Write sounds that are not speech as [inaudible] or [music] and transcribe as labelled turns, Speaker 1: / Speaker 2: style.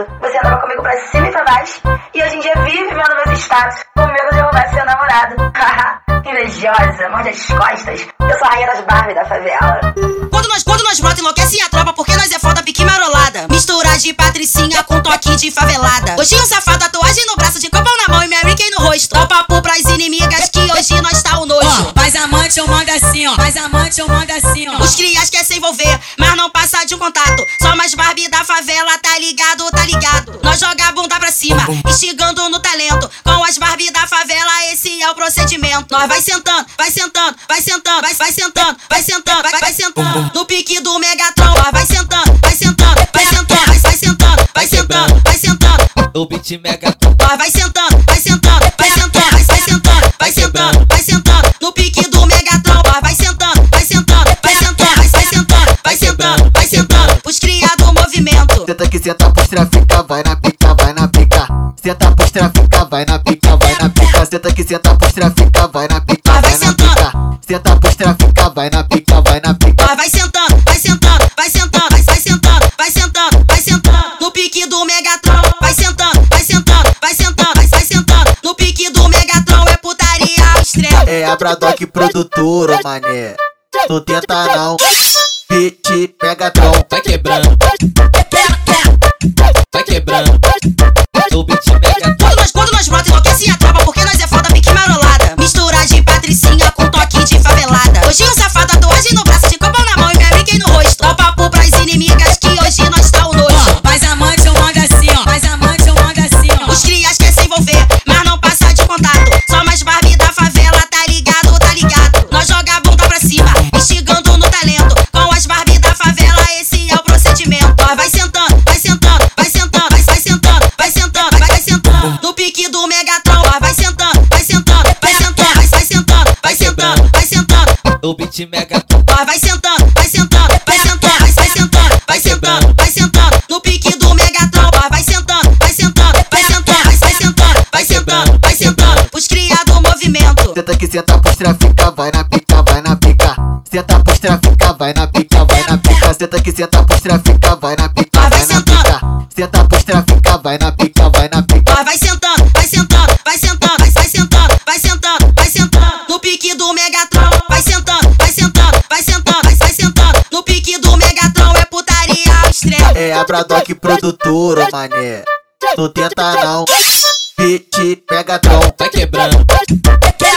Speaker 1: namorado. Você andava comigo pra cima e pra baixo. E hoje em dia vive vendo meus status. Com medo de roubar seu namorado. [laughs] Haha, invejosa, morde as costas. Eu sou a rainha das Barbie da favela.
Speaker 2: Quando nós, quando nós brota, enlouquece a tropa, porque nós é foda, pique marolada. Mistura de patricinha com toque de favelada. Gostinho safado, tatuagem no braço, de copão na mão e Mary Kay no rosto. Dá papo pras inimigas que hoje nós tá o nojo.
Speaker 3: Faz amante, eu mando assim, ó. Faz amante, eu mando assim, ó.
Speaker 2: Os crias quer se envolver, mas não de um contato. Só mais Barbie da favela, tá ligado, tá ligado. Nós joga a bunda pra cima, instigando no talento. Com as Barbie da favela, esse é o procedimento. Nós vai sentando, vai sentando, vai sentando, vai, vai sentando, vai sentando, vai, vai sentando. No pique do Megatron, nós vai sentando, vai sentando, vai sentando, vai, vai sentando, vai sentando, vai sentando.
Speaker 4: O beat mega
Speaker 5: Senta pros trafica, vai na pica, vai na pica. Senta que senta pros trafica, vai na pica, vai na pica. Senta pros trafica, vai na pica, vai na pica.
Speaker 2: Vai sentando, vai sentando, vai sentando, vai, sentando, vai sentando, vai sentando. No pique do Megatron, vai sentando, vai sentando, vai sentando, vai, sentando. No pique do Megatron é putaria ao extremo.
Speaker 5: É a Bradock produtora, mané. Tu tenta não. Beat Megatron.
Speaker 4: vai quebrando, O beat mega
Speaker 2: Nós vai sentando, vai sentando, vai sentando, vai, sentando, vai sentando, vai sentando. No pique do Megatron, nós vai sentando, vai sentando, vai sentando, vai, sentando, vai sentando, vai sentando. Os cria do movimento.
Speaker 5: Senta que senta pros trafica, vai na pica, vai na pica. Senta pros trafica, vai na pica, vai na pica. Senta que senta pros trafica, vai na pica, vai na pica. Senta pros trafica, vai na pica, vai na pica.
Speaker 2: É
Speaker 5: Bradock produtora, mané. Tu tenta não. Megatron.
Speaker 4: vai quebrando, vai quebrando.